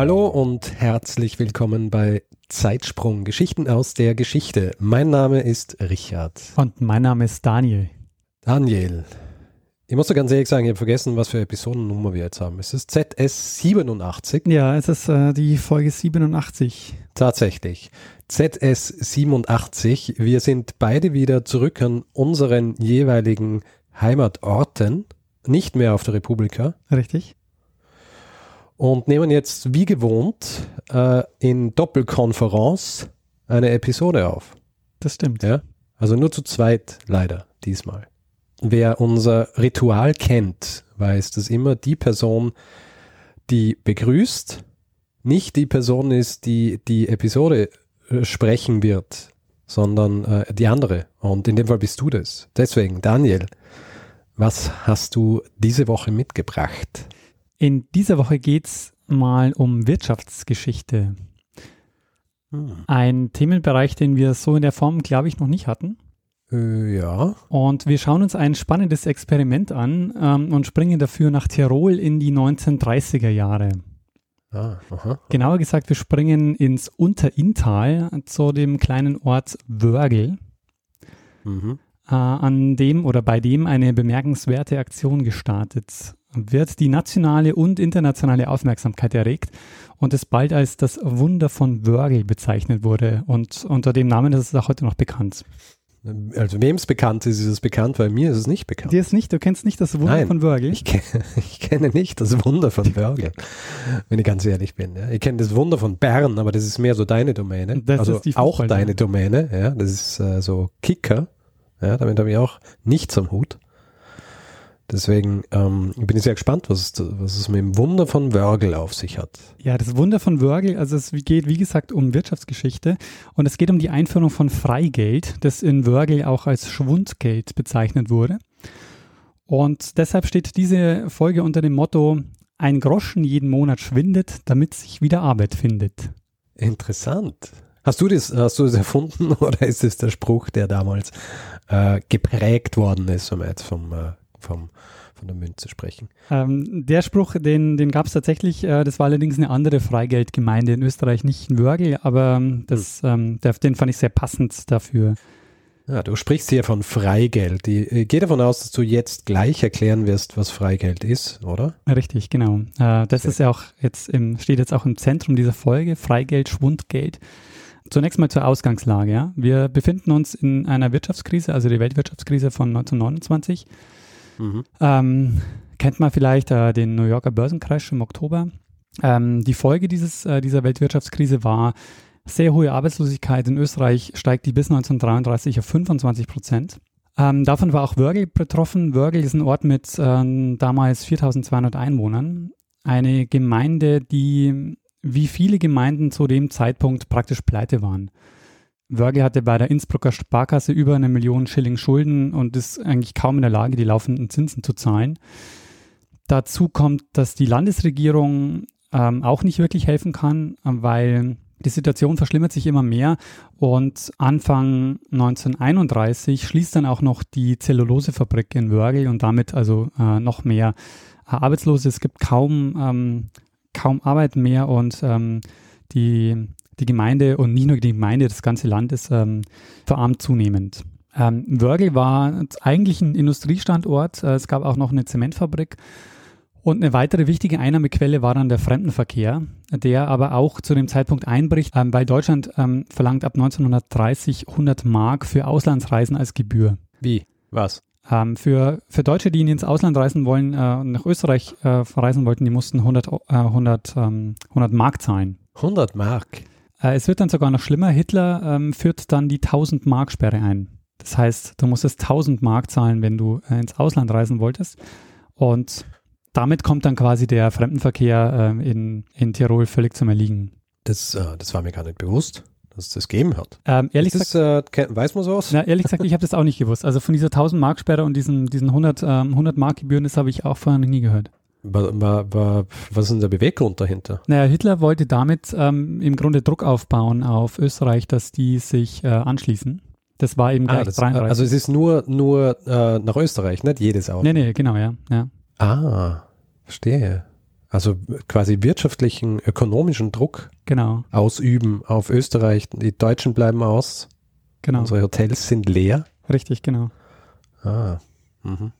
Hallo und herzlich willkommen bei Zeitsprung Geschichten aus der Geschichte. Mein Name ist Richard. Und mein Name ist Daniel. Daniel. Ich muss dir ganz ehrlich sagen, ich habe vergessen, was für Episodennummer wir jetzt haben. Es ist ZS 87. Ja, es ist äh, die Folge 87. Tatsächlich. ZS 87. Wir sind beide wieder zurück an unseren jeweiligen Heimatorten. Nicht mehr auf der Republika. Richtig und nehmen jetzt wie gewohnt äh, in Doppelkonferenz eine Episode auf. Das stimmt. Ja? Also nur zu zweit leider diesmal. Wer unser Ritual kennt, weiß, dass immer die Person, die begrüßt, nicht die Person ist, die die Episode äh, sprechen wird, sondern äh, die andere. Und in dem Fall bist du das. Deswegen, Daniel, was hast du diese Woche mitgebracht? In dieser Woche geht es mal um Wirtschaftsgeschichte. Hm. Ein Themenbereich, den wir so in der Form, glaube ich, noch nicht hatten. Äh, ja. Und wir schauen uns ein spannendes Experiment an ähm, und springen dafür nach Tirol in die 1930er Jahre. Ah, aha. Genauer gesagt, wir springen ins Unterinntal zu dem kleinen Ort Wörgl, mhm. äh, an dem oder bei dem eine bemerkenswerte Aktion gestartet wird die nationale und internationale Aufmerksamkeit erregt und es bald als das Wunder von Wörgl bezeichnet wurde. Und unter dem Namen ist es auch heute noch bekannt. Also wem es bekannt ist, ist es bekannt, weil mir ist es nicht bekannt. Dir ist nicht, du kennst nicht das Wunder Nein, von Wörgl? Ich, kenne, ich kenne nicht das Wunder von Wörgl, wenn ich ganz ehrlich bin. Ja. Ich kenne das Wunder von Bern, aber das ist mehr so deine Domäne. Das also ist die auch deine Domäne, ja. Das ist äh, so Kicker. Ja, damit habe ich auch nichts am Hut. Deswegen ähm, bin ich sehr gespannt, was es, was es mit dem Wunder von Wörgl auf sich hat. Ja, das Wunder von Wörgl, also es geht wie gesagt um Wirtschaftsgeschichte und es geht um die Einführung von Freigeld, das in Wörgl auch als Schwundgeld bezeichnet wurde. Und deshalb steht diese Folge unter dem Motto, ein Groschen jeden Monat schwindet, damit sich wieder Arbeit findet. Interessant. Hast du das, hast du das erfunden oder ist es der Spruch, der damals äh, geprägt worden ist, wenn man jetzt vom äh, vom, von der Münze sprechen. Ähm, der Spruch, den, den gab es tatsächlich, äh, das war allerdings eine andere Freigeldgemeinde in Österreich, nicht in Wörgl, aber ähm, das, hm. ähm, der, den fand ich sehr passend dafür. Ja, du sprichst hier von Freigeld. Ich, ich gehe davon aus, dass du jetzt gleich erklären wirst, was Freigeld ist, oder? Richtig, genau. Äh, das sehr. ist ja auch jetzt im, steht jetzt auch im Zentrum dieser Folge, Freigeld, Schwundgeld. Zunächst mal zur Ausgangslage. Ja. Wir befinden uns in einer Wirtschaftskrise, also die Weltwirtschaftskrise von 1929. Mhm. Ähm, kennt man vielleicht äh, den New Yorker Börsencrash im Oktober. Ähm, die Folge dieses, äh, dieser Weltwirtschaftskrise war sehr hohe Arbeitslosigkeit. In Österreich steigt die bis 1933 auf 25 Prozent. Ähm, davon war auch Wörgl betroffen. Wörgl ist ein Ort mit äh, damals 4200 Einwohnern. Eine Gemeinde, die wie viele Gemeinden zu dem Zeitpunkt praktisch pleite waren. Wörgl hatte bei der Innsbrucker Sparkasse über eine Million Schilling Schulden und ist eigentlich kaum in der Lage, die laufenden Zinsen zu zahlen. Dazu kommt, dass die Landesregierung ähm, auch nicht wirklich helfen kann, weil die Situation verschlimmert sich immer mehr und Anfang 1931 schließt dann auch noch die Zellulosefabrik in Wörgl und damit also äh, noch mehr äh, Arbeitslose. Es gibt kaum, ähm, kaum Arbeit mehr und ähm, die die Gemeinde und nicht nur die Gemeinde, das ganze Land ist ähm, verarmt zunehmend. Ähm, Wörgl war eigentlich ein Industriestandort. Äh, es gab auch noch eine Zementfabrik. Und eine weitere wichtige Einnahmequelle war dann der Fremdenverkehr, der aber auch zu dem Zeitpunkt einbricht, ähm, weil Deutschland ähm, verlangt ab 1930 100 Mark für Auslandsreisen als Gebühr. Wie? Was? Ähm, für, für Deutsche, die ins Ausland reisen wollen, äh, nach Österreich äh, verreisen wollten, die mussten 100, äh, 100, 100 Mark zahlen. 100 Mark? Äh, es wird dann sogar noch schlimmer. Hitler ähm, führt dann die 1000 Mark Sperre ein. Das heißt, du musstest 1000 Mark zahlen, wenn du äh, ins Ausland reisen wolltest. Und damit kommt dann quasi der Fremdenverkehr äh, in, in Tirol völlig zum Erliegen. Das, äh, das war mir gar nicht bewusst, dass es das gegeben hat. Ähm, ehrlich das gesagt, ist, äh, weiß man sowas? na, ehrlich gesagt, ich habe das auch nicht gewusst. Also von dieser 1000 Mark Sperre und diesen, diesen 100, ähm, 100 Mark Gebühren, das habe ich auch vorher noch nie gehört. Was ist denn der Beweggrund dahinter? Naja, Hitler wollte damit ähm, im Grunde Druck aufbauen auf Österreich, dass die sich äh, anschließen. Das war eben gleich Ah, das, 33. also es ist nur, nur äh, nach Österreich, nicht jedes Auto. nee, nee, genau, ja. ja. Ah, verstehe. Also quasi wirtschaftlichen, ökonomischen Druck Genau, ausüben auf Österreich. Die Deutschen bleiben aus, genau. unsere Hotels sind leer. Richtig, genau. Ah, mhm.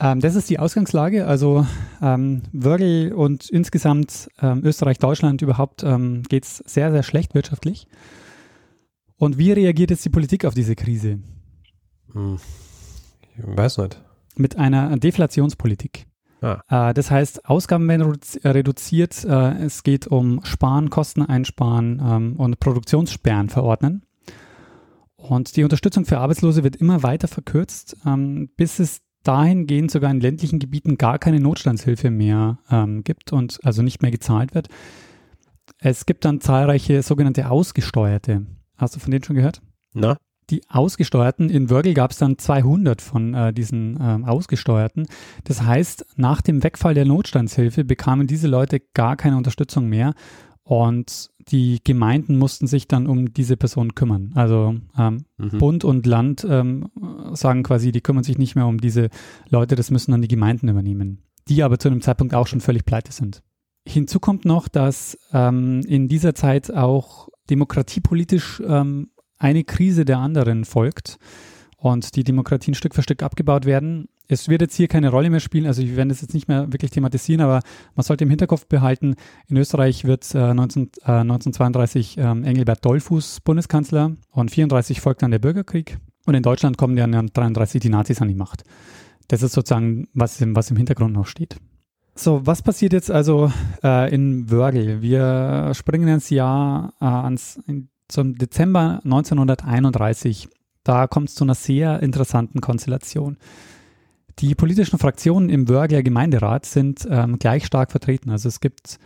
Ähm, das ist die Ausgangslage. Also ähm, Wörgl und insgesamt ähm, Österreich, Deutschland überhaupt ähm, geht es sehr, sehr schlecht wirtschaftlich. Und wie reagiert jetzt die Politik auf diese Krise? Hm. Ich weiß nicht. Mit einer Deflationspolitik. Ah. Äh, das heißt, Ausgaben werden redu- reduziert. Äh, es geht um Sparen, Kosten einsparen ähm, und Produktionssperren verordnen. Und die Unterstützung für Arbeitslose wird immer weiter verkürzt, ähm, bis es dahingehend sogar in ländlichen Gebieten gar keine Notstandshilfe mehr ähm, gibt und also nicht mehr gezahlt wird. Es gibt dann zahlreiche sogenannte Ausgesteuerte. Hast du von denen schon gehört? Na? Die Ausgesteuerten, in Wörgl gab es dann 200 von äh, diesen ähm, Ausgesteuerten. Das heißt, nach dem Wegfall der Notstandshilfe bekamen diese Leute gar keine Unterstützung mehr und die Gemeinden mussten sich dann um diese Personen kümmern. Also ähm, Mhm. Bund und Land ähm, sagen quasi, die kümmern sich nicht mehr um diese Leute, das müssen dann die Gemeinden übernehmen, die aber zu einem Zeitpunkt auch schon völlig pleite sind. Hinzu kommt noch, dass ähm, in dieser Zeit auch demokratiepolitisch ähm, eine Krise der anderen folgt und die Demokratien Stück für Stück abgebaut werden. Es wird jetzt hier keine Rolle mehr spielen, also wir werden das jetzt nicht mehr wirklich thematisieren, aber man sollte im Hinterkopf behalten, in Österreich wird äh, 19, äh, 1932 ähm, Engelbert Dollfuß Bundeskanzler und 34 folgt dann der Bürgerkrieg und in Deutschland kommen dann 33 die Nazis an die Macht. Das ist sozusagen, was im, was im Hintergrund noch steht. So, was passiert jetzt also äh, in Wörgl? Wir springen ins Jahr äh, ans, in, zum Dezember 1931. Da kommt es zu einer sehr interessanten Konstellation. Die politischen Fraktionen im Wörgler Gemeinderat sind ähm, gleich stark vertreten. Also es gibt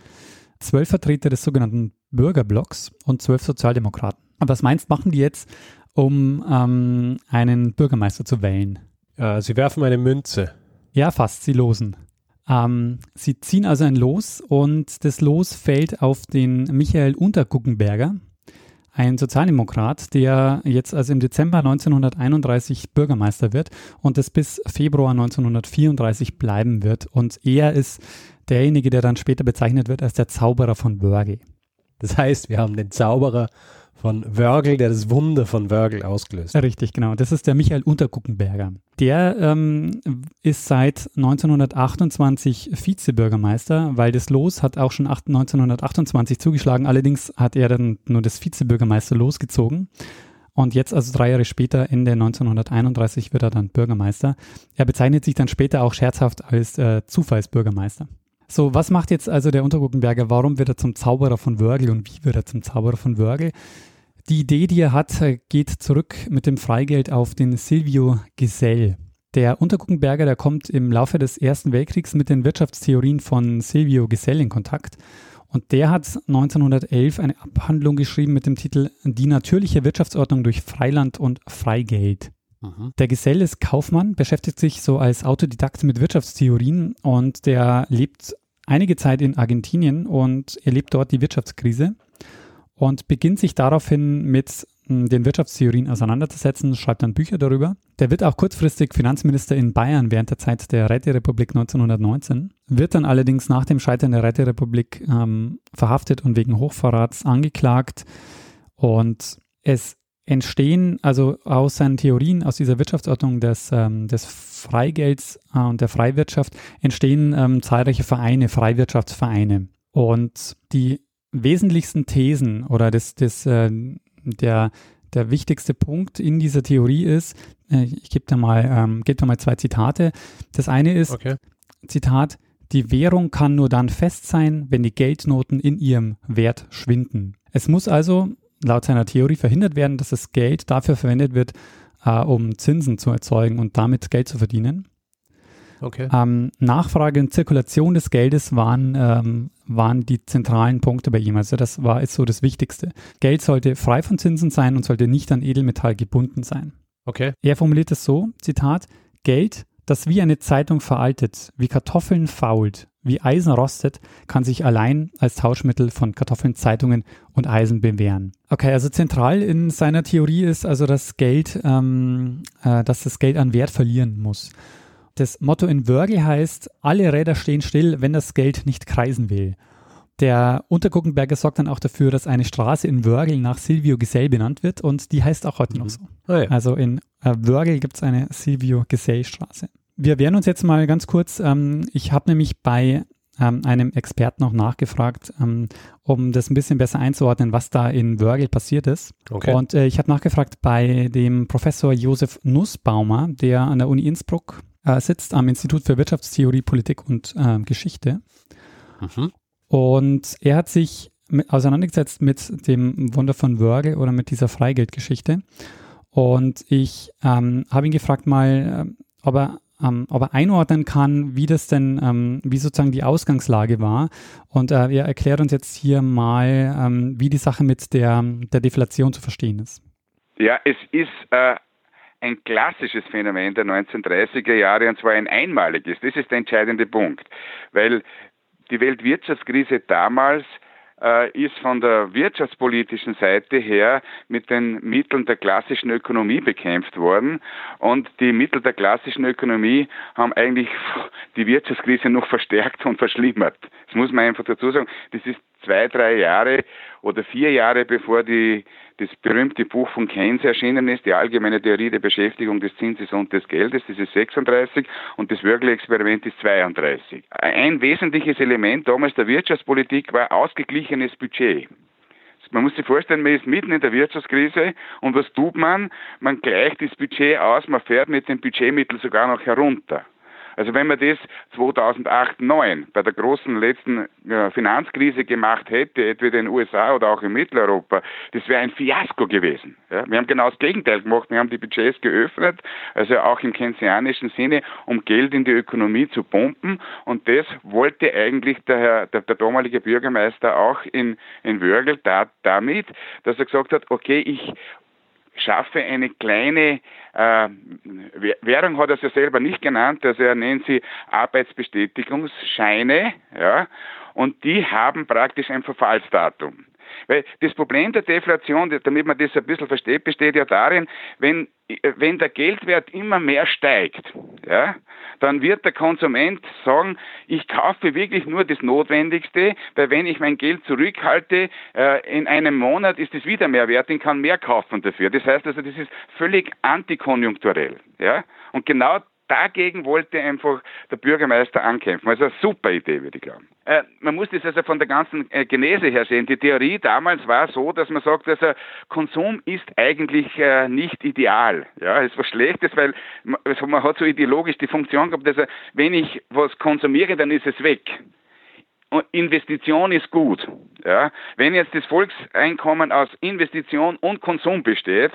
zwölf Vertreter des sogenannten Bürgerblocks und zwölf Sozialdemokraten. Aber was meinst, machen die jetzt, um ähm, einen Bürgermeister zu wählen? Äh, Sie werfen eine Münze. Ja, fast, sie losen. Ähm, sie ziehen also ein Los und das Los fällt auf den Michael Unterguckenberger, ein Sozialdemokrat, der jetzt also im Dezember 1931 Bürgermeister wird und das bis Februar 1934 bleiben wird. Und er ist derjenige, der dann später bezeichnet wird als der Zauberer von Wörgl. Das heißt, wir haben den Zauberer von Wörgl, der das Wunder von Wörgl ausgelöst hat. Richtig, genau. Das ist der Michael Unterguckenberger. Der ähm, ist seit 1928 Vizebürgermeister, weil das Los hat auch schon 8, 1928 zugeschlagen. Allerdings hat er dann nur das Vizebürgermeister losgezogen. Und jetzt, also drei Jahre später, Ende 1931, wird er dann Bürgermeister. Er bezeichnet sich dann später auch scherzhaft als äh, Zufallsbürgermeister. So, was macht jetzt also der Unterguckenberger? Warum wird er zum Zauberer von Wörgl und wie wird er zum Zauberer von Wörgl? Die Idee, die er hat, geht zurück mit dem Freigeld auf den Silvio Gesell. Der Unterguckenberger, der kommt im Laufe des Ersten Weltkriegs mit den Wirtschaftstheorien von Silvio Gesell in Kontakt. Und der hat 1911 eine Abhandlung geschrieben mit dem Titel Die natürliche Wirtschaftsordnung durch Freiland und Freigeld. Der Gesell ist Kaufmann, beschäftigt sich so als Autodidakt mit Wirtschaftstheorien und der lebt einige Zeit in Argentinien und erlebt dort die Wirtschaftskrise und beginnt sich daraufhin mit mh, den Wirtschaftstheorien auseinanderzusetzen, schreibt dann Bücher darüber. Der wird auch kurzfristig Finanzminister in Bayern während der Zeit der Räterepublik 1919, wird dann allerdings nach dem Scheitern der Räterepublik ähm, verhaftet und wegen Hochverrats angeklagt. Und es entstehen also aus seinen Theorien, aus dieser Wirtschaftsordnung des, ähm, des Freigelds äh, und der Freiwirtschaft, entstehen ähm, zahlreiche Vereine, Freiwirtschaftsvereine. Und die wesentlichsten Thesen oder das, das, äh, der, der wichtigste Punkt in dieser Theorie ist, äh, ich gebe da, mal, ähm, geb da mal zwei Zitate. Das eine ist, Okay. Zitat, die Währung kann nur dann fest sein, wenn die Geldnoten in ihrem Wert schwinden. Es muss also laut seiner Theorie verhindert werden, dass das Geld dafür verwendet wird, äh, um Zinsen zu erzeugen und damit Geld zu verdienen. Okay. Ähm, Nachfrage und Zirkulation des Geldes waren, ähm, waren die zentralen Punkte bei ihm. Also das war jetzt so das Wichtigste. Geld sollte frei von Zinsen sein und sollte nicht an Edelmetall gebunden sein. Okay. Er formuliert es so, Zitat, Geld, das wie eine Zeitung veraltet, wie Kartoffeln fault, wie Eisen rostet, kann sich allein als Tauschmittel von Kartoffeln, Zeitungen und Eisen bewähren. Okay, also zentral in seiner Theorie ist also das Geld, ähm, äh, dass das Geld an Wert verlieren muss. Das Motto in Wörgl heißt, alle Räder stehen still, wenn das Geld nicht kreisen will. Der Unterguckenberger sorgt dann auch dafür, dass eine Straße in Wörgl nach Silvio Gesell benannt wird und die heißt auch heute noch so. Ah, ja. Also in äh, Wörgl gibt es eine Silvio Gesell Straße. Wir werden uns jetzt mal ganz kurz, ähm, ich habe nämlich bei ähm, einem Experten noch nachgefragt, ähm, um das ein bisschen besser einzuordnen, was da in Wörgl passiert ist. Okay. Und äh, ich habe nachgefragt bei dem Professor Josef Nussbaumer, der an der Uni Innsbruck äh, sitzt, am Institut für Wirtschaftstheorie, Politik und äh, Geschichte. Mhm. Und er hat sich mit, auseinandergesetzt mit dem Wunder von Wörgl oder mit dieser Freigeldgeschichte. Und ich ähm, habe ihn gefragt mal, ähm, ob er, ähm, ob er einordnen kann, wie das denn, ähm, wie sozusagen die Ausgangslage war. Und äh, er erklärt uns jetzt hier mal, ähm, wie die Sache mit der, der Deflation zu verstehen ist. Ja, es ist äh, ein klassisches Phänomen der 1930er Jahre und zwar ein einmaliges. Das ist der entscheidende Punkt, weil die Weltwirtschaftskrise damals äh, ist von der wirtschaftspolitischen Seite her mit den Mitteln der klassischen Ökonomie bekämpft worden. Und die Mittel der klassischen Ökonomie haben eigentlich die Wirtschaftskrise noch verstärkt und verschlimmert. Das muss man einfach dazu sagen. Das ist zwei, drei Jahre oder vier Jahre bevor die, das berühmte Buch von Keynes erschienen ist, die allgemeine Theorie der Beschäftigung des Zinses und des Geldes, das ist 36 und das Wörgl-Experiment ist 32. Ein wesentliches Element damals der Wirtschaftspolitik war ausgeglichenes Budget. Man muss sich vorstellen, man ist mitten in der Wirtschaftskrise und was tut man? Man gleicht das Budget aus, man fährt mit den Budgetmitteln sogar noch herunter. Also wenn man das 2008, 2009 bei der großen letzten äh, Finanzkrise gemacht hätte, etwa in den USA oder auch in Mitteleuropa, das wäre ein Fiasko gewesen. Ja? Wir haben genau das Gegenteil gemacht. Wir haben die Budgets geöffnet, also auch im keynesianischen Sinne, um Geld in die Ökonomie zu pumpen. Und das wollte eigentlich der, Herr, der, der damalige Bürgermeister auch in, in Wörgl da, damit, dass er gesagt hat, okay, ich schaffe eine kleine äh, Währung, hat er es ja selber nicht genannt, also er nennt sie Arbeitsbestätigungsscheine, ja, und die haben praktisch ein Verfallsdatum. Weil das Problem der Deflation, damit man das ein bisschen versteht, besteht ja darin, wenn, wenn der Geldwert immer mehr steigt, ja, dann wird der Konsument sagen, ich kaufe wirklich nur das Notwendigste, weil wenn ich mein Geld zurückhalte, äh, in einem Monat ist es wieder mehr wert, ich kann mehr kaufen dafür. Das heißt also, das ist völlig antikonjunkturell. Ja? Und genau dagegen wollte einfach der Bürgermeister ankämpfen. Also eine super Idee, würde ich glauben. Äh, man muss das also von der ganzen äh, Genese her sehen. Die Theorie damals war so, dass man sagt, also Konsum ist eigentlich äh, nicht ideal. Ja, ist was Schlechtes, weil man, also man hat so ideologisch die Funktion gehabt, dass wenn ich was konsumiere, dann ist es weg. Investition ist gut. Ja. Wenn jetzt das Volkseinkommen aus Investition und Konsum besteht,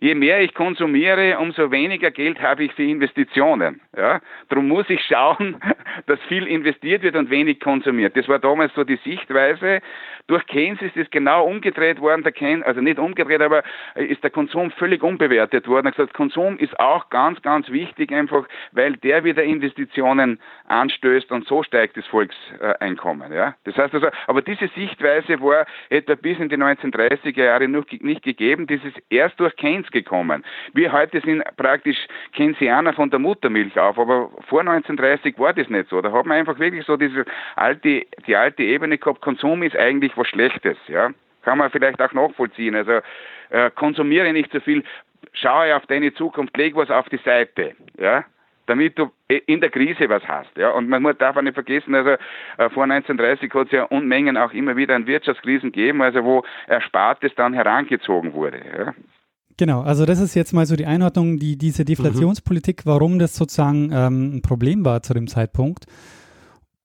je mehr ich konsumiere, umso weniger Geld habe ich für Investitionen. Ja. Darum muss ich schauen, dass viel investiert wird und wenig konsumiert. Das war damals so die Sichtweise. Durch Keynes ist es genau umgedreht worden. Der Keynes, also nicht umgedreht, aber ist der Konsum völlig unbewertet worden. Er hat gesagt, Konsum ist auch ganz, ganz wichtig, einfach weil der wieder Investitionen anstößt und so steigt das Volkseinkommen kommen. Ja? Das heißt also, aber diese Sichtweise war etwa bis in die 1930er Jahre noch nicht gegeben. Das ist erst durch Keynes gekommen. Wir heute sind praktisch Keynesianer von der Muttermilch auf, aber vor 1930 war das nicht so. Da hat man einfach wirklich so diese alte, die alte Ebene gehabt, Konsum ist eigentlich was Schlechtes. Ja? Kann man vielleicht auch nachvollziehen. Also äh, konsumiere nicht so viel, schaue auf deine Zukunft, leg was auf die Seite. Ja? Damit du in der Krise was hast. Ja? Und man darf auch nicht vergessen, also äh, vor 1930 hat es ja Unmengen auch immer wieder an Wirtschaftskrisen gegeben, also wo Erspartes dann herangezogen wurde. Ja? Genau, also das ist jetzt mal so die Einordnung, die, diese Deflationspolitik, warum das sozusagen ähm, ein Problem war zu dem Zeitpunkt.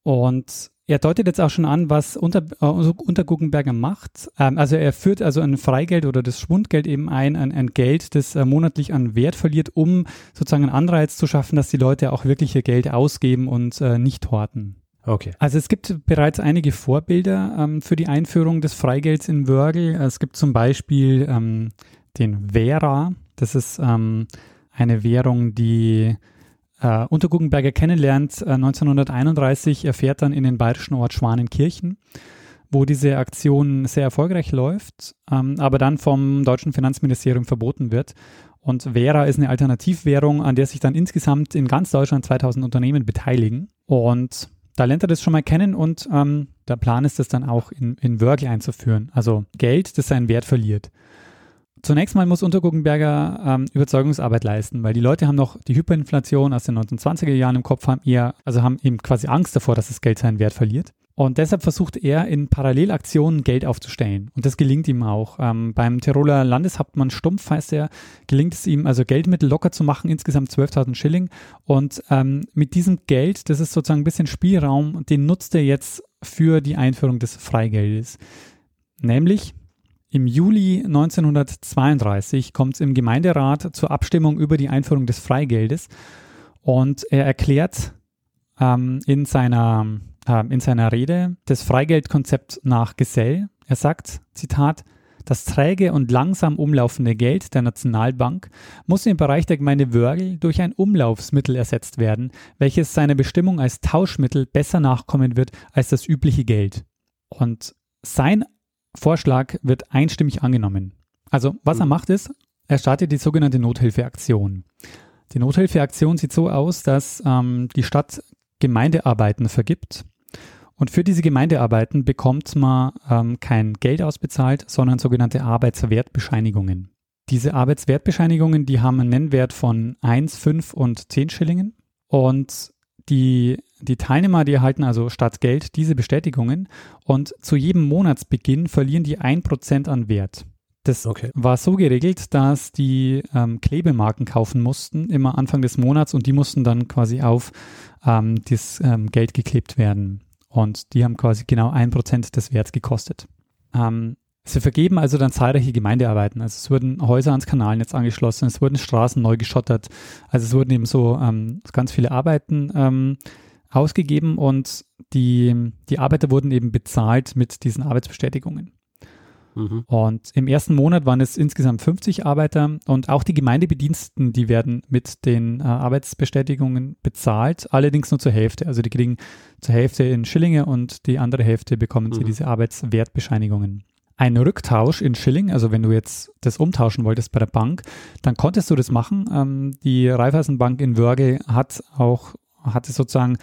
Und er deutet jetzt auch schon an, was unter, äh, unter Guggenberger macht. Ähm, also er führt also ein Freigeld oder das Schwundgeld eben ein, ein, ein Geld, das äh, monatlich an Wert verliert, um sozusagen einen Anreiz zu schaffen, dass die Leute auch wirklich ihr Geld ausgeben und äh, nicht horten. Okay. Also es gibt bereits einige Vorbilder ähm, für die Einführung des Freigelds in Wörgl. Es gibt zum Beispiel ähm, den Vera. Das ist ähm, eine Währung, die äh, Unterguggenberger kennenlernt. Äh, 1931 erfährt dann in den bayerischen Ort Schwanenkirchen, wo diese Aktion sehr erfolgreich läuft, ähm, aber dann vom deutschen Finanzministerium verboten wird. Und Vera ist eine Alternativwährung, an der sich dann insgesamt in ganz Deutschland 2000 Unternehmen beteiligen. Und da lernt er das schon mal kennen und ähm, der Plan ist es dann auch in, in Wörgl einzuführen. Also Geld, das seinen Wert verliert. Zunächst mal muss Unterguggenberger ähm, Überzeugungsarbeit leisten, weil die Leute haben noch die Hyperinflation aus den 1920er Jahren im Kopf, haben eher, also haben eben quasi Angst davor, dass das Geld seinen Wert verliert. Und deshalb versucht er in Parallelaktionen Geld aufzustellen. Und das gelingt ihm auch. Ähm, beim Tiroler Landeshauptmann Stumpf heißt er, gelingt es ihm also Geldmittel locker zu machen, insgesamt 12.000 Schilling. Und ähm, mit diesem Geld, das ist sozusagen ein bisschen Spielraum, den nutzt er jetzt für die Einführung des Freigeldes. Nämlich im Juli 1932 kommt es im Gemeinderat zur Abstimmung über die Einführung des Freigeldes und er erklärt ähm, in, seiner, äh, in seiner Rede das Freigeldkonzept nach Gesell. Er sagt, Zitat, das träge und langsam umlaufende Geld der Nationalbank muss im Bereich der Gemeinde Wörgl durch ein Umlaufsmittel ersetzt werden, welches seiner Bestimmung als Tauschmittel besser nachkommen wird als das übliche Geld. Und sein Vorschlag wird einstimmig angenommen. Also, was mhm. er macht ist, er startet die sogenannte Nothilfeaktion. Die Nothilfeaktion sieht so aus, dass ähm, die Stadt Gemeindearbeiten vergibt. Und für diese Gemeindearbeiten bekommt man ähm, kein Geld ausbezahlt, sondern sogenannte Arbeitswertbescheinigungen. Diese Arbeitswertbescheinigungen, die haben einen Nennwert von 1, 5 und 10 Schillingen. Und die die Teilnehmer, die erhalten also statt Geld diese Bestätigungen und zu jedem Monatsbeginn verlieren die ein Prozent an Wert. Das okay. war so geregelt, dass die ähm, Klebemarken kaufen mussten, immer Anfang des Monats und die mussten dann quasi auf ähm, das ähm, Geld geklebt werden. Und die haben quasi genau ein Prozent des Werts gekostet. Ähm, Sie vergeben also dann zahlreiche Gemeindearbeiten. Also es wurden Häuser ans Kanalnetz angeschlossen, es wurden Straßen neu geschottert. Also es wurden eben so ähm, ganz viele Arbeiten ähm, ausgegeben und die, die Arbeiter wurden eben bezahlt mit diesen Arbeitsbestätigungen. Mhm. Und im ersten Monat waren es insgesamt 50 Arbeiter und auch die Gemeindebediensteten, die werden mit den äh, Arbeitsbestätigungen bezahlt, allerdings nur zur Hälfte. Also die kriegen zur Hälfte in Schillinge und die andere Hälfte bekommen mhm. sie diese Arbeitswertbescheinigungen. Ein Rücktausch in Schilling, also wenn du jetzt das umtauschen wolltest bei der Bank, dann konntest du das machen. Ähm, die Raiffeisenbank in Wörge hat auch hatte sozusagen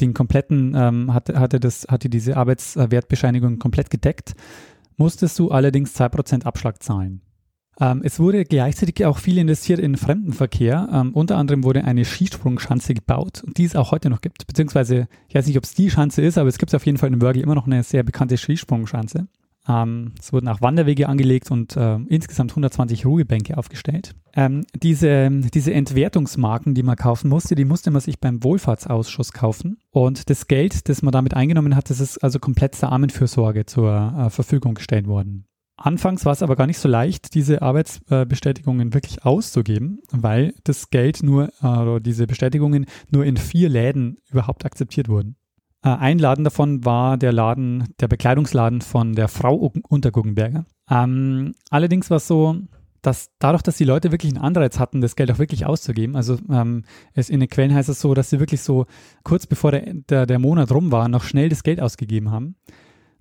den kompletten, ähm, hatte, hatte, das, hatte diese Arbeitswertbescheinigung komplett gedeckt, musstest du allerdings 2% Abschlag zahlen. Ähm, es wurde gleichzeitig auch viel investiert in Fremdenverkehr. Ähm, unter anderem wurde eine Skisprungschanze gebaut, die es auch heute noch gibt. Beziehungsweise, ich weiß nicht, ob es die Schanze ist, aber es gibt auf jeden Fall in Wörgl immer noch eine sehr bekannte Skisprungschanze. Ähm, es wurden auch Wanderwege angelegt und äh, insgesamt 120 Ruhebänke aufgestellt. Ähm, diese, diese Entwertungsmarken, die man kaufen musste, die musste man sich beim Wohlfahrtsausschuss kaufen. Und das Geld, das man damit eingenommen hat, das ist also komplett der Armenfürsorge zur äh, Verfügung gestellt worden. Anfangs war es aber gar nicht so leicht, diese Arbeitsbestätigungen wirklich auszugeben, weil das Geld nur, äh, diese Bestätigungen nur in vier Läden überhaupt akzeptiert wurden. Äh, ein Laden davon war der Laden, der Bekleidungsladen von der Frau Unterguggenberger. Ähm, allerdings war es so, dass dadurch, dass die Leute wirklich einen Anreiz hatten, das Geld auch wirklich auszugeben, also ähm, es in den Quellen heißt es so, dass sie wirklich so kurz bevor der, der, der Monat rum war, noch schnell das Geld ausgegeben haben.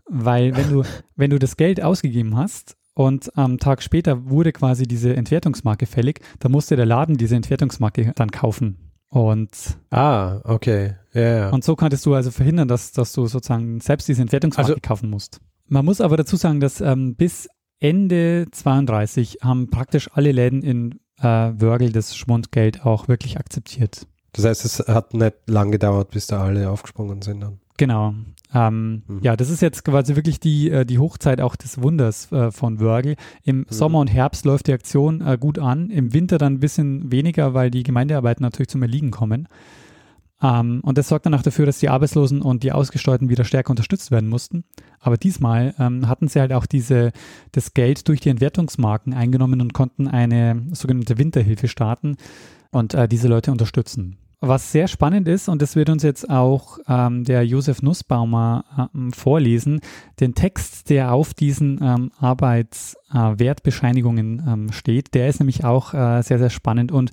Weil wenn du, wenn du das Geld ausgegeben hast und am Tag später wurde quasi diese Entwertungsmarke fällig, dann musste der Laden diese Entwertungsmarke dann kaufen. Und ah, okay. Ja, ja. Und so konntest du also verhindern, dass, dass du sozusagen selbst diese Entwertungsmarke also, kaufen musst. Man muss aber dazu sagen, dass ähm, bis Ende 32 haben praktisch alle Läden in äh, Wörgl das Schmundgeld auch wirklich akzeptiert. Das heißt, es hat nicht lang gedauert, bis da alle aufgesprungen sind dann. Genau. Ähm, mhm. Ja, das ist jetzt quasi wirklich die, äh, die Hochzeit auch des Wunders äh, von Wörgl. Im mhm. Sommer und Herbst läuft die Aktion äh, gut an, im Winter dann ein bisschen weniger, weil die Gemeindearbeiten natürlich zum Erliegen kommen. Ähm, und das sorgt dann auch dafür, dass die Arbeitslosen und die Ausgesteuerten wieder stärker unterstützt werden mussten. Aber diesmal ähm, hatten sie halt auch diese, das Geld durch die Entwertungsmarken eingenommen und konnten eine sogenannte Winterhilfe starten und äh, diese Leute unterstützen. Was sehr spannend ist, und das wird uns jetzt auch ähm, der Josef Nussbaumer äh, vorlesen, den Text, der auf diesen ähm, Arbeitswertbescheinigungen äh, ähm, steht, der ist nämlich auch äh, sehr, sehr spannend und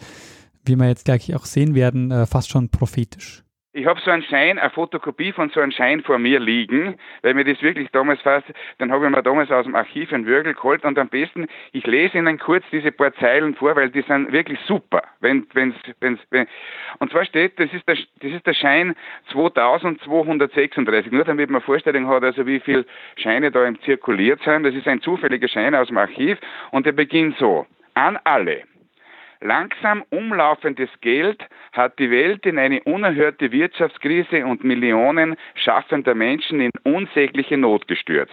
wie wir jetzt gleich auch sehen werden, äh, fast schon prophetisch. Ich habe so einen Schein, eine Fotokopie von so einem Schein vor mir liegen, weil mir das wirklich damals fast, dann habe ich mir damals aus dem Archiv einen Würgel geholt und am besten, ich lese Ihnen kurz diese paar Zeilen vor, weil die sind wirklich super. Wenn, wenn's, wenn's, wenn, und zwar steht, das ist der, das ist der Schein 2236, nur damit man Vorstellung hat, also wie viele Scheine da im zirkuliert sind. Das ist ein zufälliger Schein aus dem Archiv und der beginnt so. An alle. Langsam umlaufendes Geld hat die Welt in eine unerhörte Wirtschaftskrise und Millionen schaffender Menschen in unsägliche Not gestürzt.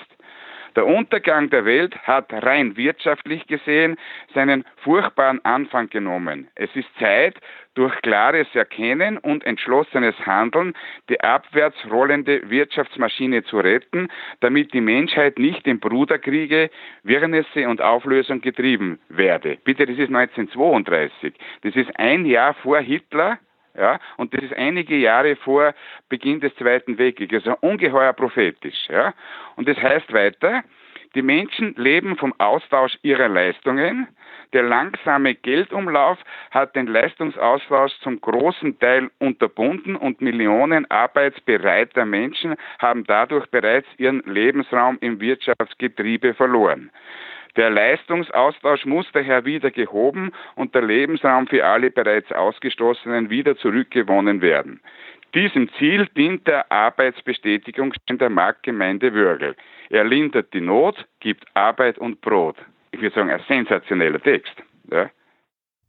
Der Untergang der Welt hat rein wirtschaftlich gesehen seinen furchtbaren Anfang genommen. Es ist Zeit, durch klares Erkennen und entschlossenes Handeln die abwärts rollende Wirtschaftsmaschine zu retten, damit die Menschheit nicht in Bruderkriege, Wirrnisse und Auflösung getrieben werde. Bitte, das ist 1932. Das ist ein Jahr vor Hitler ja, und das ist einige Jahre vor Beginn des Zweiten Weltkrieges, also ungeheuer prophetisch. Ja. Und das heißt weiter, die Menschen leben vom Austausch ihrer Leistungen. Der langsame Geldumlauf hat den Leistungsaustausch zum großen Teil unterbunden und Millionen arbeitsbereiter Menschen haben dadurch bereits ihren Lebensraum im Wirtschaftsgetriebe verloren. Der Leistungsaustausch muss daher wieder gehoben und der Lebensraum für alle bereits Ausgestoßenen wieder zurückgewonnen werden. Diesem Ziel dient der Arbeitsbestätigungsschein der Marktgemeinde Würgel. Er lindert die Not, gibt Arbeit und Brot. Ich würde sagen, ein sensationeller Text. Ja,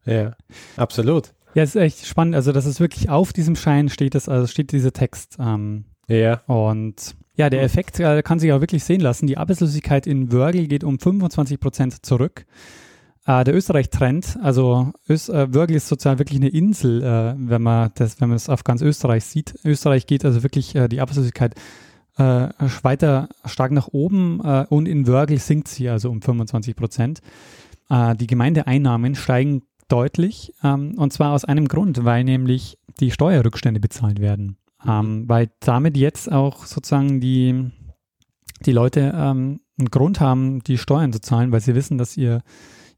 ja absolut. Ja, es ist echt spannend. Also, das ist wirklich auf diesem Schein steht das, also steht dieser Text. Ähm, ja. Und ja, der Effekt äh, kann sich auch wirklich sehen lassen. Die Arbeitslosigkeit in Wörgl geht um 25 Prozent zurück. Äh, der Österreich-Trend, also Ös äh, Wörgl ist sozusagen wirklich eine Insel, äh, wenn man das, wenn man das auf ganz Österreich sieht. Österreich geht also wirklich äh, die Arbeitslosigkeit äh, weiter stark nach oben und in Wörgl sinkt sie also um 25 Prozent. Die Gemeindeeinnahmen steigen deutlich ähm, und zwar aus einem Grund, weil nämlich die Steuerrückstände bezahlt werden. Ähm, weil damit jetzt auch sozusagen die, die Leute ähm, einen Grund haben, die Steuern zu zahlen, weil sie wissen, dass ihr,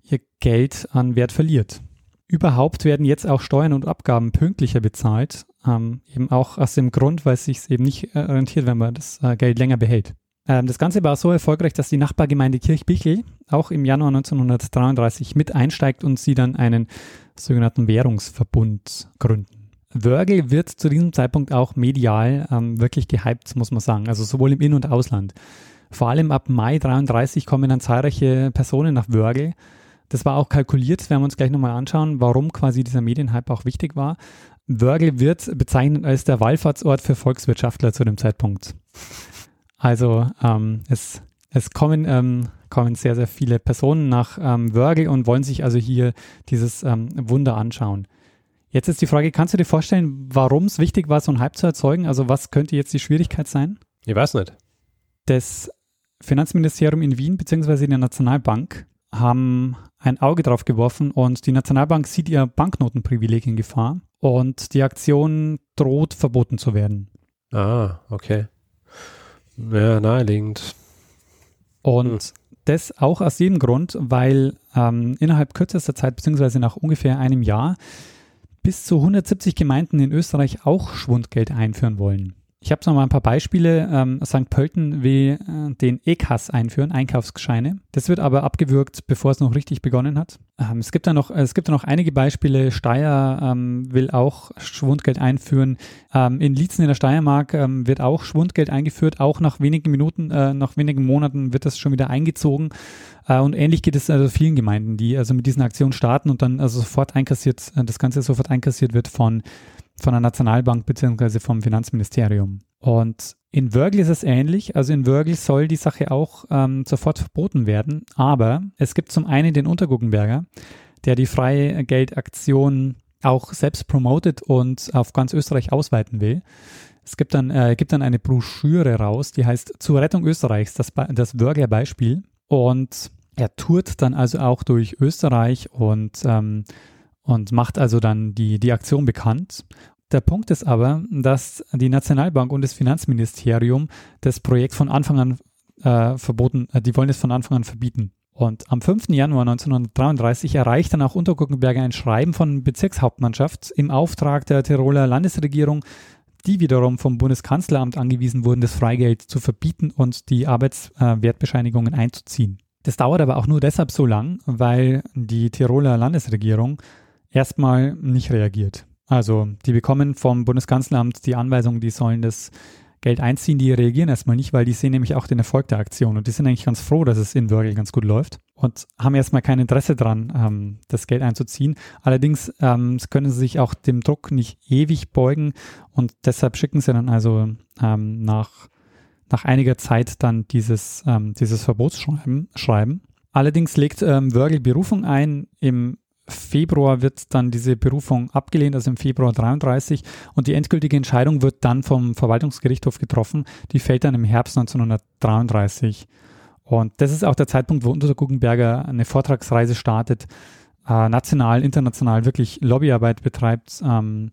ihr Geld an Wert verliert. Überhaupt werden jetzt auch Steuern und Abgaben pünktlicher bezahlt, ähm, eben auch aus dem Grund, weil es sich eben nicht äh, rentiert, wenn man das äh, Geld länger behält. Ähm, das Ganze war so erfolgreich, dass die Nachbargemeinde Kirchbichel auch im Januar 1933 mit einsteigt und sie dann einen sogenannten Währungsverbund gründen. Wörgl wird zu diesem Zeitpunkt auch medial ähm, wirklich gehypt, muss man sagen. Also sowohl im In- und Ausland. Vor allem ab Mai 33 kommen dann zahlreiche Personen nach Wörgl. Das war auch kalkuliert, das werden wir uns gleich nochmal anschauen, warum quasi dieser Medienhype auch wichtig war. Wörgl wird bezeichnet als der Wallfahrtsort für Volkswirtschaftler zu dem Zeitpunkt. Also ähm, es, es kommen, ähm, kommen sehr, sehr viele Personen nach ähm, Wörgl und wollen sich also hier dieses ähm, Wunder anschauen. Jetzt ist die Frage, kannst du dir vorstellen, warum es wichtig war, so einen Hype zu erzeugen? Also was könnte jetzt die Schwierigkeit sein? Ich weiß nicht. Das Finanzministerium in Wien bzw. die Nationalbank haben ein Auge drauf geworfen und die Nationalbank sieht ihr Banknotenprivileg in Gefahr und die Aktion droht verboten zu werden. Ah, okay. Ja, naheliegend. Und hm. das auch aus dem Grund, weil ähm, innerhalb kürzester Zeit beziehungsweise nach ungefähr einem Jahr bis zu 170 Gemeinden in Österreich auch Schwundgeld einführen wollen. Ich habe noch mal ein paar Beispiele. Ähm, St. Pölten will äh, den EKAS einführen, Einkaufsscheine. Das wird aber abgewürgt, bevor es noch richtig begonnen hat. Ähm, es gibt da noch, es gibt da noch einige Beispiele. Steyr ähm, will auch Schwundgeld einführen. Ähm, in Lietzen in der Steiermark ähm, wird auch Schwundgeld eingeführt. Auch nach wenigen Minuten, äh, nach wenigen Monaten wird das schon wieder eingezogen. Äh, und ähnlich geht es also vielen Gemeinden, die also mit diesen Aktionen starten und dann also sofort einkassiert, äh, das Ganze sofort einkassiert wird von von der Nationalbank bzw. vom Finanzministerium. Und in Wörgl ist es ähnlich. Also in Wörgl soll die Sache auch ähm, sofort verboten werden. Aber es gibt zum einen den Unterguggenberger, der die freie Geldaktion auch selbst promotet und auf ganz Österreich ausweiten will. Es gibt dann, äh, gibt dann eine Broschüre raus, die heißt Zur Rettung Österreichs, das, das Wörgler Beispiel. Und er tourt dann also auch durch Österreich und, ähm, und macht also dann die, die Aktion bekannt. Der Punkt ist aber, dass die Nationalbank und das Finanzministerium das Projekt von Anfang an äh, verboten, äh, die wollen es von Anfang an verbieten. Und am 5. Januar 1933 erreicht dann auch Unterguckenberger ein Schreiben von Bezirkshauptmannschaft im Auftrag der Tiroler Landesregierung, die wiederum vom Bundeskanzleramt angewiesen wurden, das Freigeld zu verbieten und die Arbeitswertbescheinigungen einzuziehen. Das dauert aber auch nur deshalb so lang, weil die Tiroler Landesregierung erstmal nicht reagiert. Also die bekommen vom Bundeskanzleramt die Anweisung, die sollen das Geld einziehen, die reagieren erstmal nicht, weil die sehen nämlich auch den Erfolg der Aktion und die sind eigentlich ganz froh, dass es in Wörgl ganz gut läuft und haben erstmal kein Interesse dran, ähm, das Geld einzuziehen. Allerdings ähm, können sie sich auch dem Druck nicht ewig beugen und deshalb schicken sie dann also ähm, nach, nach einiger Zeit dann dieses, ähm, dieses Verbotsschreiben. Schreiben. Allerdings legt ähm, Wörgl Berufung ein im Februar wird dann diese Berufung abgelehnt, also im Februar 33 und die endgültige Entscheidung wird dann vom Verwaltungsgerichtshof getroffen. Die fällt dann im Herbst 1933. Und das ist auch der Zeitpunkt, wo Unterser Guggenberger eine Vortragsreise startet, äh, national, international wirklich Lobbyarbeit betreibt. Ähm,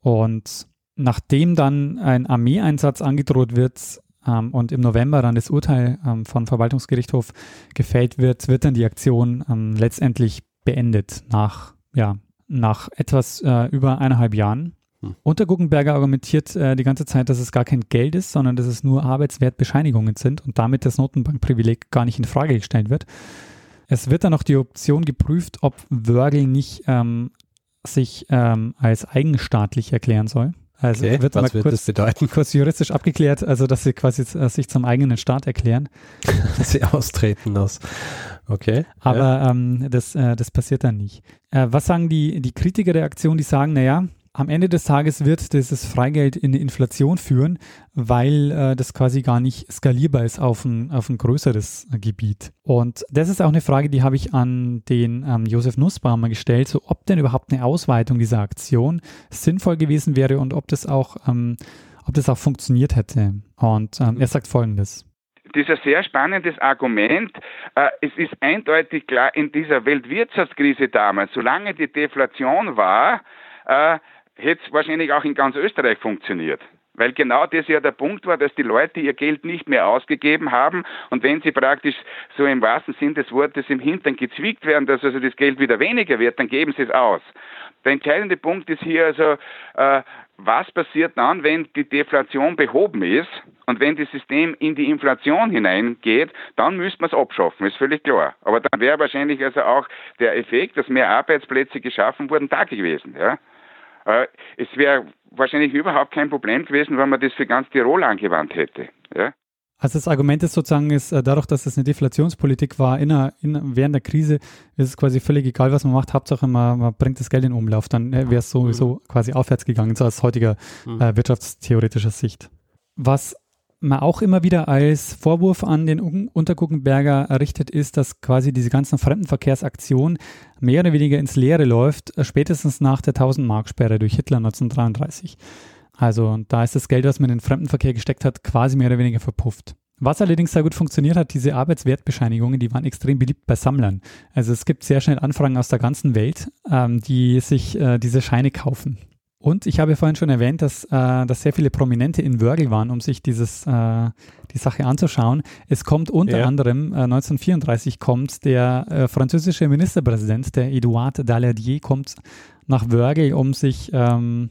und nachdem dann ein Armeeeinsatz angedroht wird, ähm, und im November dann das Urteil ähm, vom Verwaltungsgerichtshof gefällt wird, wird dann die Aktion ähm, letztendlich beendet nach, ja, nach etwas äh, über eineinhalb Jahren. Hm. Unterguckenberger argumentiert äh, die ganze Zeit, dass es gar kein Geld ist, sondern dass es nur Arbeitswertbescheinigungen sind und damit das Notenbankprivileg gar nicht in Frage gestellt wird. Es wird dann noch die Option geprüft, ob Wörgl nicht ähm, sich ähm, als eigenstaatlich erklären soll. Also okay, wird was wird kurz, das bedeuten? kurz juristisch abgeklärt, also dass sie quasi äh, sich zum eigenen Staat erklären. dass sie austreten aus. Okay. Aber ja. ähm, das, äh, das passiert dann nicht. Äh, was sagen die, die Kritiker der Aktion? Die sagen, naja, am Ende des Tages wird dieses Freigeld in eine Inflation führen, weil äh, das quasi gar nicht skalierbar ist auf ein, auf ein größeres Gebiet. Und das ist auch eine Frage, die habe ich an den ähm, Josef Nussbaumer gestellt, so ob denn überhaupt eine Ausweitung dieser Aktion sinnvoll gewesen wäre und ob das auch, ähm, ob das auch funktioniert hätte. Und ähm, er sagt Folgendes das ist ein sehr spannendes Argument. Äh, es ist eindeutig klar, in dieser Weltwirtschaftskrise damals, solange die Deflation war, äh, hätte es wahrscheinlich auch in ganz Österreich funktioniert. Weil genau das ja der Punkt war, dass die Leute ihr Geld nicht mehr ausgegeben haben und wenn sie praktisch so im wahrsten Sinn des Wortes im Hintern gezwickt werden, dass also das Geld wieder weniger wird, dann geben sie es aus. Der entscheidende Punkt ist hier also, äh, was passiert dann, wenn die Deflation behoben ist und wenn das System in die Inflation hineingeht, dann müsste man es abschaffen, ist völlig klar. Aber dann wäre wahrscheinlich also auch der Effekt, dass mehr Arbeitsplätze geschaffen wurden, da gewesen. Ja? Äh, es wäre wahrscheinlich überhaupt kein Problem gewesen, wenn man das für ganz Tirol angewandt hätte. Ja? Also das Argument ist sozusagen, ist äh, dadurch, dass es eine Deflationspolitik war, in einer, in, während der Krise ist es quasi völlig egal, was man macht. Hauptsache, man, man bringt das Geld in Umlauf. Dann äh, wäre es sowieso mhm. quasi aufwärts gegangen, so aus heutiger mhm. äh, wirtschaftstheoretischer Sicht. Was man auch immer wieder als Vorwurf an den Unterguckenberger errichtet, ist, dass quasi diese ganzen Fremdenverkehrsaktionen mehr oder weniger ins Leere läuft, äh, spätestens nach der 1000-Mark-Sperre durch Hitler 1933. Also da ist das Geld, was man in den Fremdenverkehr gesteckt hat, quasi mehr oder weniger verpufft. Was allerdings sehr gut funktioniert hat, diese Arbeitswertbescheinigungen, die waren extrem beliebt bei Sammlern. Also es gibt sehr schnell Anfragen aus der ganzen Welt, ähm, die sich äh, diese Scheine kaufen. Und ich habe vorhin schon erwähnt, dass, äh, dass sehr viele Prominente in Wörgl waren, um sich dieses, äh, die Sache anzuschauen. Es kommt unter ja. anderem, äh, 1934 kommt der äh, französische Ministerpräsident, der Edouard Daladier, kommt nach Wörgl, um sich, ähm,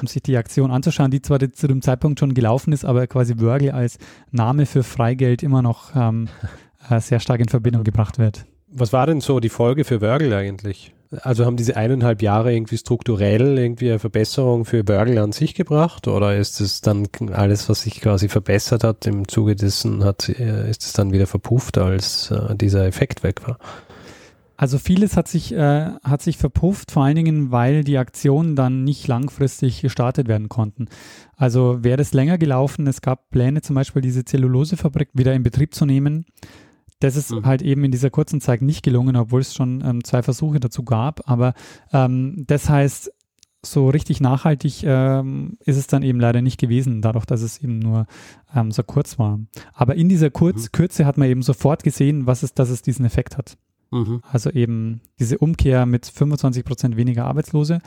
um sich die Aktion anzuschauen, die zwar zu dem Zeitpunkt schon gelaufen ist, aber quasi Wörgl als Name für Freigeld immer noch ähm, äh, sehr stark in Verbindung gebracht wird. Was war denn so die Folge für Wörgl eigentlich? Also haben diese eineinhalb Jahre irgendwie strukturell irgendwie eine Verbesserung für Börgel an sich gebracht oder ist es dann alles, was sich quasi verbessert hat im Zuge dessen, hat, äh, ist es dann wieder verpufft, als äh, dieser Effekt weg war? Also vieles hat sich, äh, hat sich verpufft, vor allen Dingen, weil die Aktionen dann nicht langfristig gestartet werden konnten. Also wäre es länger gelaufen, es gab Pläne, zum Beispiel diese Zellulosefabrik wieder in Betrieb zu nehmen. Das ist mhm. halt eben in dieser kurzen Zeit nicht gelungen, obwohl es schon ähm, zwei Versuche dazu gab. Aber ähm, das heißt, so richtig nachhaltig ähm, ist es dann eben leider nicht gewesen, dadurch, dass es eben nur ähm, so kurz war. Aber in dieser Kurz mhm. Kürze hat man eben sofort gesehen, was es, dass es diesen Effekt hat. Mhm. Also eben diese Umkehr mit 25 Prozent weniger Arbeitslose.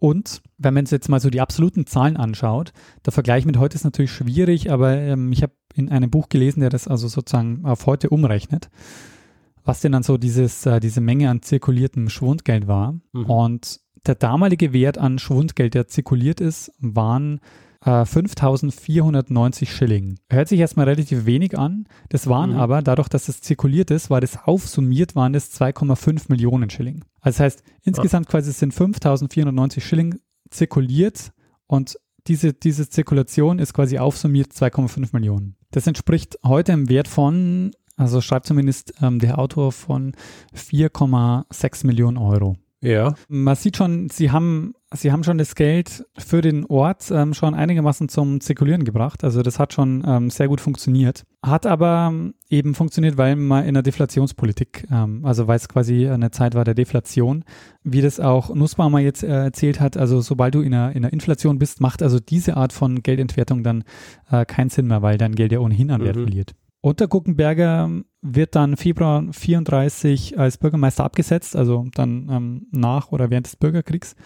Und wenn man jetzt mal so die absoluten Zahlen anschaut, der Vergleich mit heute ist natürlich schwierig, aber ähm, ich habe in einem Buch gelesen, der das also sozusagen auf heute umrechnet, was denn dann so dieses, äh, diese Menge an zirkuliertem Schwundgeld war. Mhm. Und der damalige Wert an Schwundgeld, der zirkuliert ist, waren äh, 5490 Schilling. Hört sich erstmal relativ wenig an. Das waren mhm. aber, dadurch, dass es zirkuliert ist, war das aufsummiert, waren das 2,5 Millionen Schilling. Also das heißt, insgesamt ja. quasi sind 5490 Schilling zirkuliert und diese, diese Zirkulation ist quasi aufsummiert 2,5 Millionen. Das entspricht heute im Wert von, also schreibt zumindest ähm, der Autor von 4,6 Millionen Euro. Ja. Man sieht schon, sie haben, sie haben schon das Geld für den Ort ähm, schon einigermaßen zum Zirkulieren gebracht. Also das hat schon ähm, sehr gut funktioniert. Hat aber ähm, eben funktioniert, weil man in der Deflationspolitik, ähm, also weil es quasi eine Zeit war der Deflation, wie das auch Nussbaumer jetzt äh, erzählt hat, also sobald du in der, in der Inflation bist, macht also diese Art von Geldentwertung dann äh, keinen Sinn mehr, weil dein Geld ja ohnehin an Wert mhm. verliert. Unter Guckenberger wird dann Februar 34 als Bürgermeister abgesetzt, also dann ähm, nach oder während des Bürgerkriegs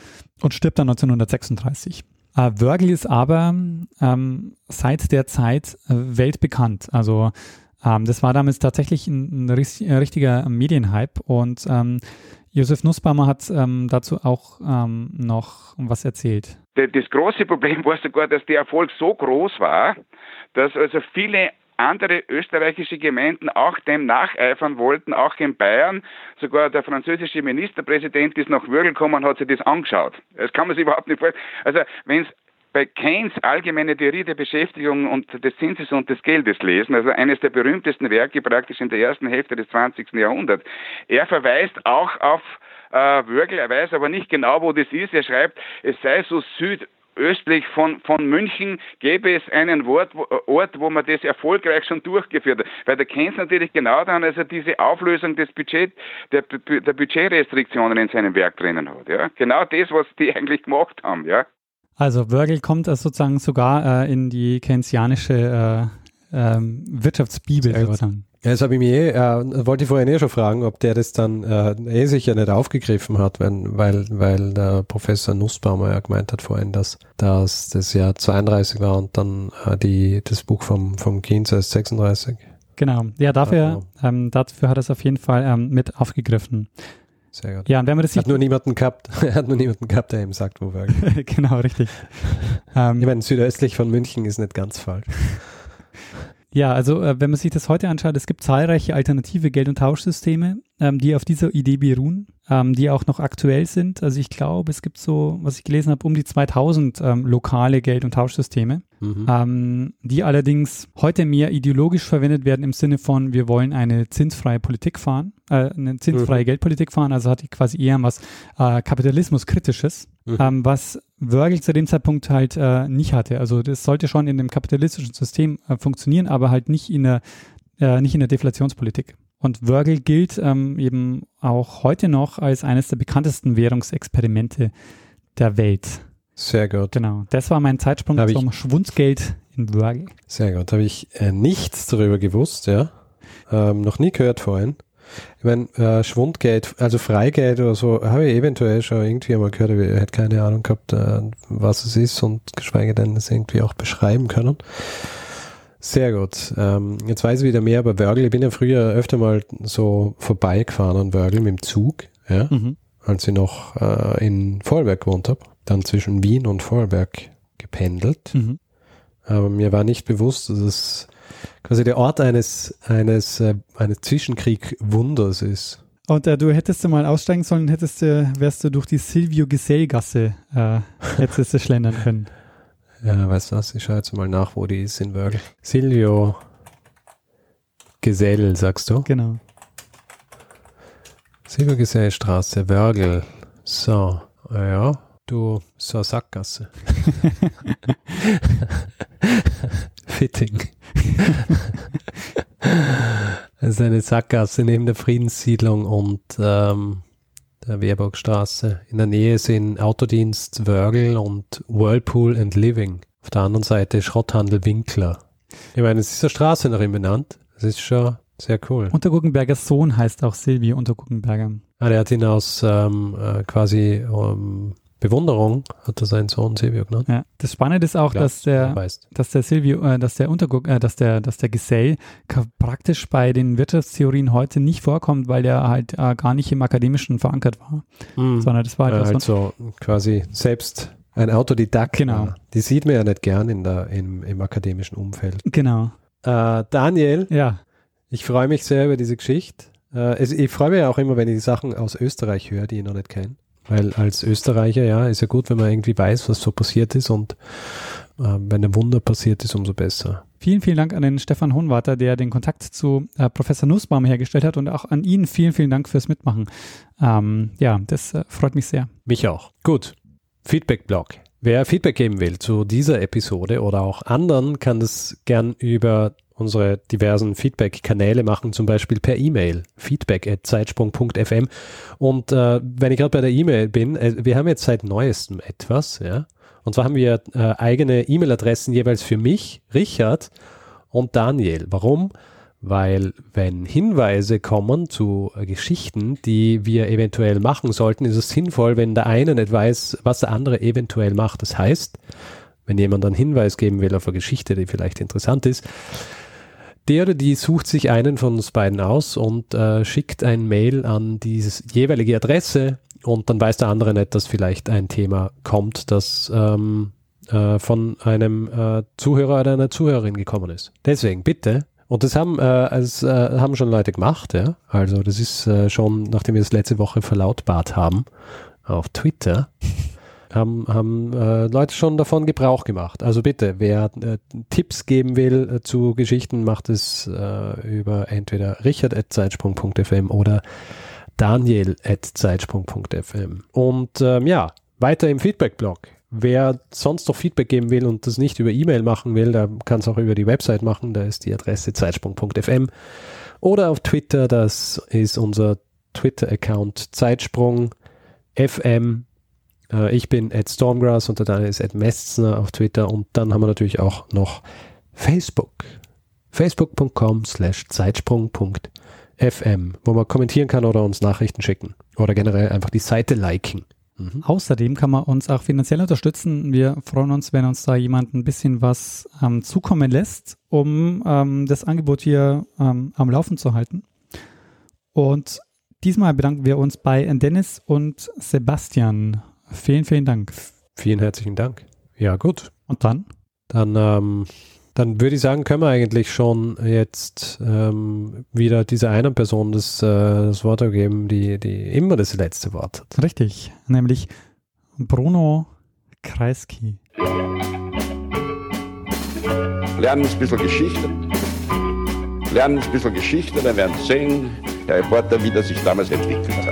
und stirbt dann 1936. Äh, Wörgl ist aber ähm, seit der Zeit äh, weltbekannt. Also ähm, das war damals tatsächlich ein, ein, richtiger Medienhype und ähm, Josef Nussbaumer hat ähm, dazu auch ähm, noch was erzählt. Das große Problem war sogar, dass der Erfolg so groß war, dass also viele andere österreichische Gemeinden auch dem nacheifern wollten, auch in Bayern. Sogar der französische Ministerpräsident ist nach Würgel gekommen und hat sich das angeschaut. Das kann man sich überhaupt nicht vorstellen. Also wenn es bei Keynes allgemeine Theorie der Beschäftigung und des Zinses und des Geldes lesen, also eines der berühmtesten Werke praktisch in der ersten Hälfte des 20. Jahrhunderts. Er verweist auch auf äh, Wörgl, er weiß aber nicht genau, wo das ist. Er schreibt, es sei so süd östlich von, von München gäbe es einen Ort wo, Ort, wo man das erfolgreich schon durchgeführt hat. Weil da kennt es natürlich genau dann, also diese Auflösung des Budget, der, der Budgetrestriktionen in seinem Werk drinnen hat. Ja? Genau das, was die eigentlich gemacht haben. Ja? Also Wörgl kommt also sozusagen sogar äh, in die keynesianische äh, äh, Wirtschaftsbibel. Ja, das habe ich mir eh, äh, wollte ich vorhin eh schon fragen, ob der das dann äh, eh sicher nicht aufgegriffen hat, wenn, weil, weil der Professor Nussbaumer ja gemeint hat vorhin, dass, dass das Jahr 32 war und dann äh, die, das Buch vom, vom Keynes als 36. Genau, ja, dafür, also. ähm, dafür hat er es auf jeden Fall ähm, mit aufgegriffen. Sehr gut. Ja, und wenn man das hat nur niemanden gehabt, er hat nur niemanden gehabt, der ihm sagt, wo wir. genau, richtig. ähm, ich meine, südöstlich von München ist nicht ganz falsch. Ja, also äh, wenn man sich das heute anschaut, es gibt zahlreiche alternative Geld- und Tauschsysteme, ähm, die auf dieser Idee beruhen, ähm, die auch noch aktuell sind. Also ich glaube, es gibt so, was ich gelesen habe, um die 2000 ähm, lokale Geld- und Tauschsysteme, mhm. Ähm, die allerdings heute mehr ideologisch verwendet werden im Sinne von, wir wollen eine zinsfreie Politik fahren, äh, eine zinsfreie mhm. Geldpolitik fahren, also hat die quasi eher was äh, Kapitalismus-kritisches, mhm. Ähm, was Wörgl zu dem Zeitpunkt halt äh, nicht hatte. Also das sollte schon in dem kapitalistischen System äh, funktionieren, aber halt nicht in der, äh, nicht in der Deflationspolitik. Und Wörgl gilt ähm, eben auch heute noch als eines der bekanntesten Währungsexperimente der Welt. Sehr gut. Genau. Das war mein Zeitsprung Hab zum Schwundgeld in Wörgl. Sehr gut. Habe ich äh, nichts darüber gewusst, ja. Ähm, noch nie gehört vorhin. Ich meine, äh, Schwundgeld, also Freigeld oder so, habe ich eventuell schon irgendwie einmal gehört, aber ich hätte keine Ahnung gehabt, äh, was es ist und geschweige denn es irgendwie auch beschreiben können. Sehr gut. Ähm, jetzt weiß ich wieder mehr über Wörgl. Ich bin ja früher öfter mal so vorbeigefahren an Wörgl mit dem Zug, ja, mhm. als ich noch äh, in Vorarlberg gewohnt habe. Dann zwischen Wien und Vorarlberg gependelt. Mhm. Aber mir war nicht bewusst, dass es quasi der Ort eines, eines, äh, eines Zwischenkrieg-Wunders ist. Und äh, du hättest du mal aussteigen sollen, hättest du, wärst du durch die Silvio Gesell-Gasse, äh, hättest du schlendern können. Ja, weißt du was? Ich schaue jetzt mal nach, wo die ist in Wörgl. Silvio Gesell, sagst du? Genau. Silvio Gesellstraße, Wörgl. So, ja, du, so Sackgasse. Fitting. das ist eine Sackgasse neben der Friedenssiedlung und ähm, der Wehrburgstraße. In der Nähe sind Autodienst Wörgl und Whirlpool and Living. Auf der anderen Seite Schrotthandel Winkler. Ich meine, es ist eine Straße nach ihm benannt. Das ist schon sehr cool. Unterguggenbergers Sohn heißt auch Silvio Unterguggenberger. Ah, der hat ihn aus ähm, äh, quasi ähm, Bewunderung, hat er seinen Sohn Silvio genannt. Ja. Das Spannende ist auch, Klar, dass der, dass der Silvio, äh, dass der Unterguck, äh, dass der, dass der Gesell praktisch bei den Wirtschaftstheorien heute nicht vorkommt, weil der halt äh, gar nicht im Akademischen verankert war, Mhm. sondern das war Äh, halt halt so. so quasi selbst ein Autodidakt. Genau. war. Die sieht man ja nicht gern in der, im, im akademischen Umfeld. Genau. Äh, Daniel, Ja. ich freue mich sehr über diese Geschichte. Äh, ich freue mich ja auch immer, wenn ich Sachen aus Österreich höre, die ich noch nicht kenne. Weil als Österreicher, ja, ist ja gut, wenn man irgendwie weiß, was so passiert ist und äh, wenn ein Wunder passiert ist, umso besser. Vielen, vielen Dank an den Stefan Hohenwarter, der den Kontakt zu äh, Professor Nussbaum hergestellt hat und auch an ihn vielen, vielen Dank fürs Mitmachen. Ähm, ja, das äh, freut mich sehr. Mich auch. Gut. Feedback-Blog. Wer Feedback geben will zu dieser Episode oder auch anderen, kann das gern über unsere diversen Feedback-Kanäle machen, zum Beispiel per E-Mail, feedback.zeitsprung.fm. Und äh, wenn ich gerade bei der E-Mail bin, äh, wir haben jetzt seit neuestem etwas, ja. Und zwar haben wir äh, eigene E-Mail-Adressen jeweils für mich, Richard und Daniel. Warum? Weil wenn Hinweise kommen zu äh, Geschichten, die wir eventuell machen sollten, ist es sinnvoll, wenn der eine nicht weiß, was der andere eventuell macht. Das heißt, wenn jemand einen Hinweis geben will auf eine Geschichte, die vielleicht interessant ist, der oder die sucht sich einen von uns beiden aus und äh, schickt ein Mail an diese jeweilige Adresse und dann weiß der andere nicht, dass vielleicht ein Thema kommt, das ähm, äh, von einem äh, Zuhörer oder einer Zuhörerin gekommen ist. Deswegen bitte, und das haben, äh, es, äh, haben schon Leute gemacht, ja. Also das ist äh, schon, nachdem wir es letzte Woche verlautbart haben auf Twitter, haben, haben äh, Leute schon davon Gebrauch gemacht. Also bitte, wer äh, Tipps geben will äh, zu Geschichten, macht es äh, über entweder richard.zeitsprung.fm oder daniel.zeitsprung.fm. Und ähm, ja, weiter im Feedback-Blog. Wer sonst noch Feedback geben will und das nicht über E-Mail machen will, der kann es auch über die Website machen. Da ist die Adresse zeitsprung.fm. Oder auf Twitter, das ist unser Twitter-Account Zeitsprung FM. Äh, ich bin at Stormgrass und der Daniel ist at Messner auf Twitter. Und dann haben wir natürlich auch noch Facebook. Facebook.com slash Zeitsprung.fm, wo man kommentieren kann oder uns Nachrichten schicken. Oder generell einfach die Seite liken. Mhm. Außerdem kann man uns auch finanziell unterstützen. Wir freuen uns, wenn uns da jemand ein bisschen was ähm, zukommen lässt, um ähm, das Angebot hier ähm, am Laufen zu halten. Und diesmal bedanken wir uns bei Dennis und Sebastian. Vielen, vielen Dank. Vielen herzlichen Dank. Ja, gut. Und dann? Dann, ähm, dann würde ich sagen, können wir eigentlich schon jetzt ähm, wieder dieser einen Person das, äh, das Wort geben, die, die immer das letzte Wort hat. Richtig, nämlich Bruno Kreisky. Lernen ein bisschen Geschichte. Lernen ein bisschen Geschichte, dann werden Sie sehen, der Reporter, wie das sich damals entwickelt hat.